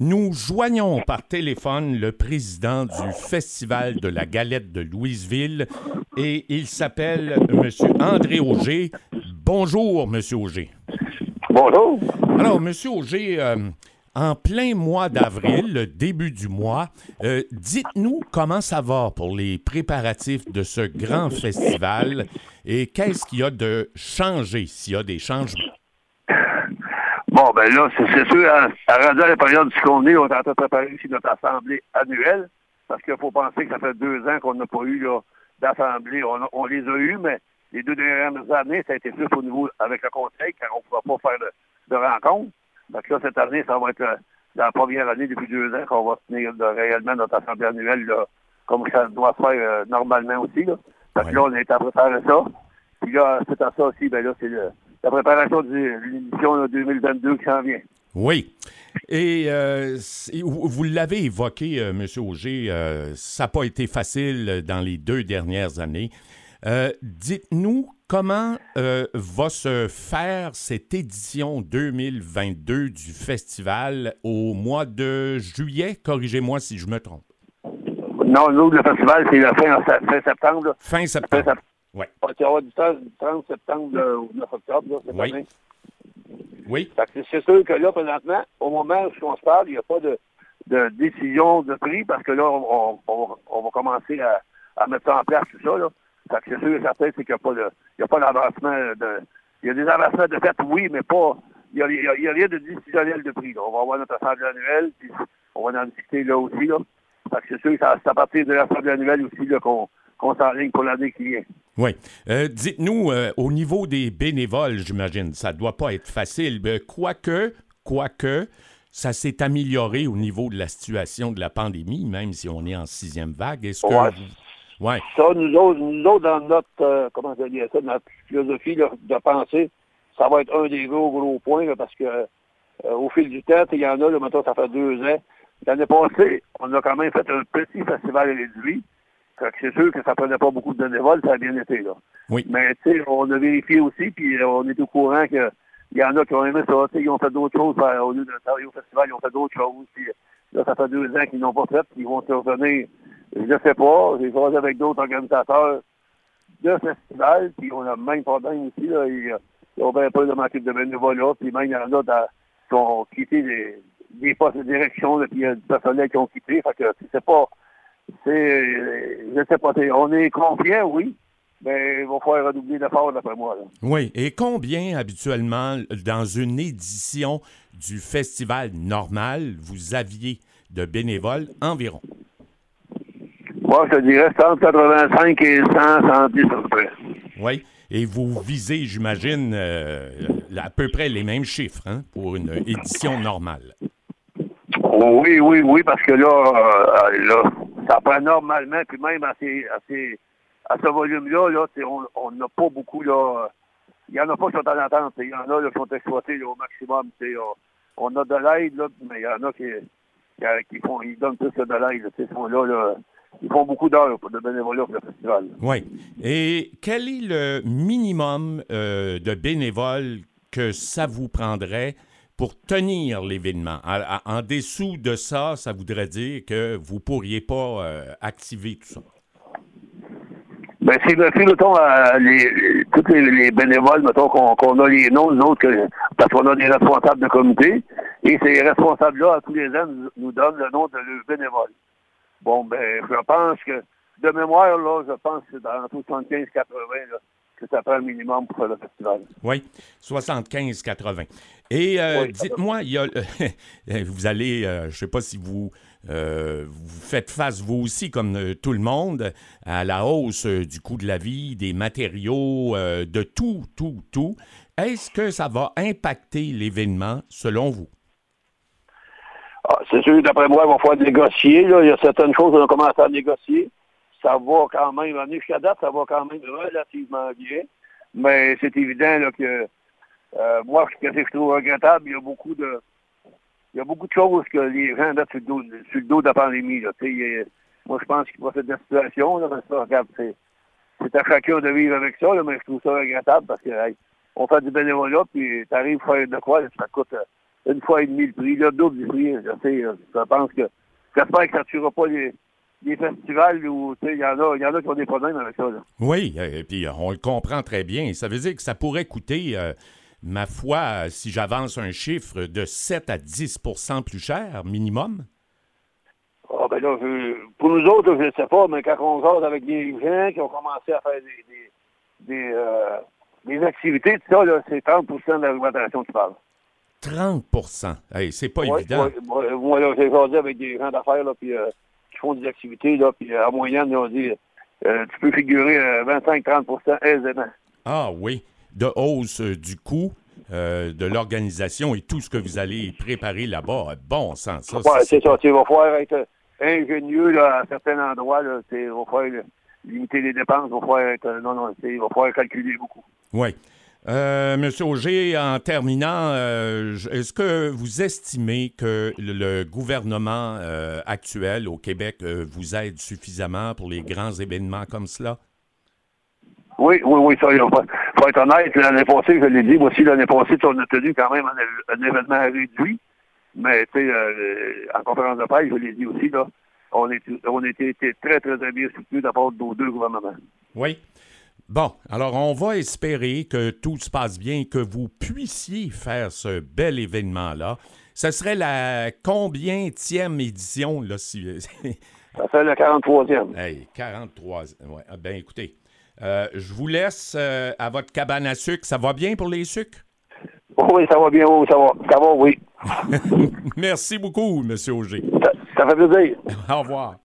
Nous joignons par téléphone le président du Festival de la Galette de Louisville et il s'appelle M. André Auger. Bonjour, M. Auger. Bonjour. Alors, M. Auger, euh, en plein mois d'avril, le début du mois, euh, dites-nous comment ça va pour les préparatifs de ce grand festival et qu'est-ce qu'il y a de changé, s'il y a des changements? Bon, ben là, c'est sûr, à, à la période du qu'on est, on est en train de préparer ici notre assemblée annuelle, parce qu'il faut penser que ça fait deux ans qu'on n'a pas eu d'assemblée. On, on, les a eus, mais les deux dernières années, ça a été plus au niveau avec le conseil, car on ne pouvait pas faire de, de rencontres. Donc là, cette année, ça va être euh, la première année depuis deux ans qu'on va tenir réellement notre assemblée annuelle là, comme ça doit se faire euh, normalement aussi. Là. Donc là, on est à préparer ça. Puis là, c'est à ça aussi, ben là, c'est la préparation de l'édition 2022 qui s'en vient. Oui. Et euh, vous l'avez évoqué, M. Auger, ça n'a pas été facile dans les deux dernières années. Dites-nous comment va se faire cette édition 2022 du festival au mois de juillet? Corrigez-moi si je me trompe. Non, nous, le festival, c'est la fin, fin septembre. Fin septembre. Oui. Vas du 30 septembre au 9 octobre, cette oui. année. Oui. C'est sûr que là, présentement, au moment où on se parle, il n'y a pas de, de, décision de prix parce que là, on, on, on va commencer à, à, mettre ça en place, tout ça. Là. Fait que c'est sûr et certain, c'est qu'il n'y a pas de, il y a pas d'avancement de, il y a des avancements de fait, oui, mais pas, il n'y a, a, rien de décisionnel de prix. Là. On va avoir notre assemblée annuelle, puis on va en discuter là aussi, là. Fait que c'est sûr que c'est à partir de l'assemblée annuelle aussi, là, qu'on, qu'on s'enligne pour l'année qui vient. Oui. Euh, dites-nous, euh, au niveau des bénévoles, j'imagine, ça ne doit pas être facile. Ben, quoique, quoique, ça s'est amélioré au niveau de la situation de la pandémie, même si on est en sixième vague. Est-ce que Ouais. Ça, nous autres, nous autres dans notre, euh, comment je dire ça, notre philosophie là, de pensée, ça va être un des gros, gros points, là, parce que euh, au fil du temps, il y en a, là, maintenant, ça fait deux ans. L'année passée, on a quand même fait un petit festival réduit. Fait que c'est sûr que ça prenait pas beaucoup de bénévoles, ça a bien été, là. Oui. Mais, tu sais, on a vérifié aussi, puis euh, on est au courant que il y en a qui ont aimé ça, tu sais, ils ont fait d'autres choses, ben, au lieu de travailler au festival, ils ont fait d'autres choses, puis là, ça fait deux ans qu'ils n'ont pas fait, puis ils vont se revenir, je ne sais pas, j'ai croisé avec d'autres organisateurs de festival, puis on a même problème ici, là, ils, euh, ils ont bien peur de manquer de bénévolat, puis même il y en a dans- qui ont quitté des, des postes de direction, là, puis il y a du personnel qui ont quitté, fait que c'est pas, c'est, euh, je sais pas, on est confiant, oui, mais il va falloir redoubler d'efforts, d'après moi, là. Oui. Et combien, habituellement, dans une édition du festival normal, vous aviez de bénévoles environ? Moi, je te dirais 185 et 100, 110 à peu près. Oui. Et vous visez, j'imagine, euh, à peu près les mêmes chiffres hein, pour une édition normale. Oui, oui, oui, parce que là, euh, là ça prend normalement, puis même à, à, ce volume-là, là, on n'a pas beaucoup. Il n'y en a pas qui sont en sais, Il y en a là, qui sont exploités au maximum. On, a de l'aide, mais il y en a qui, font, ils donnent plus de l'aide. Ils là, ils font beaucoup d'heures pour de bénévolat pour le festival. Oui. Et quel est le minimum euh, de bénévoles que ça vous prendrait pour tenir l'événement? En, dessous de ça, ça voudrait dire que vous ne pourriez pas euh, activer tout ça. Ben, le fait, mettons, à les, tous les, les bénévoles, mettons, qu'on a les noms, nous que, parce qu'on a des responsables de comité, et ces responsables-là, à tous les ans, nous, donnent le nom de leurs bénévoles. Bon, ben, je pense que, de mémoire, là, je pense que c'est dans 75-80, là, que ça prend un minimum pour faire le festival. Oui, 75-80. Et euh, Oui. dites-moi, il y a, vous allez, euh, je ne sais pas si vous, euh, vous faites face, vous aussi, comme tout le monde, à la hausse du coût de la vie, des matériaux, de tout, tout, tout. Est-ce que ça va impacter l'événement, selon vous? Ah, c'est sûr, d'après moi, il va falloir négocier. Là. Il y a certaines choses qu'on a commencé à négocier. Ça va quand même, en jusqu'à date, ça va quand même relativement bien. Mais c'est évident là, que euh, moi, ce que je trouve regrettable, il y a beaucoup de il y a beaucoup de choses que les gens mettent sur le dos, sur le dos de la pandémie. Là. Moi, je pense qu'il va faire de la situation. Là, mais ça, regarde, c'est, c'est à chacun de vivre avec ça, là, mais je trouve ça regrettable parce que hey, on fait du bénévolat, puis tu arrives à faire de quoi, là, ça coûte, euh, une fois et demi le prix, le double du prix. Je, sais, je pense que j'espère que ça ne tuera pas les, les festivals où il y, en a, y en a qui ont des problèmes avec ça. Oui, et puis on le comprend très bien. Ça veut dire que ça pourrait coûter, ma foi, si j'avance un chiffre, de 7 à 10% plus cher, minimum? Ah, ben là, pour nous autres, je ne sais pas, mais quand on jase avec des gens qui ont commencé à faire des, des, des, activités, tout ça, c'est 30% de l'augmentation tu parles. 30 hey, C'est pas évident. moi, là, j'ai jasé avec des gens d'affaires là, puis, qui font des activités, là, puis à moyenne, ils ont dit tu peux figurer 25-30% aisément. Ah oui, de hausse du coût. de l'organisation et tout ce que vous allez préparer là-bas. Bon sens. Ça, c'est ça. Tu vas falloir être ingénieux là, à certains endroits. Là, il va falloir limiter les dépenses. Il va falloir, être, non, non, il va falloir calculer beaucoup. Oui. Euh, Monsieur Auger, en terminant, euh, est-ce que vous estimez que le, gouvernement euh, actuel au Québec vous aide suffisamment pour les grands événements comme cela? Oui, oui, oui, ça, il faut être honnête. L'année passée, je l'ai dit, moi aussi, l'année passée, on a tenu quand même un, événement réduit. Mais, tu sais, en conférence de presse, je l'ai dit aussi, là, on, est, on été très, très bien soutenus de part de nos deux gouvernements. Oui. Bon, alors on va espérer que tout se passe bien, que vous puissiez faire ce bel événement-là. Ce serait la combienième édition, là, si... Ça fait la 43e. Hey, 43. Ouais. Ah, ben, écoutez, euh, je vous laisse euh, à votre cabane à sucre. Ça va bien pour les sucres? Oui, ça va bien, oui, ça va. Ça va, oui. Merci beaucoup, M. Auger. Ça, ça fait plaisir. Au revoir.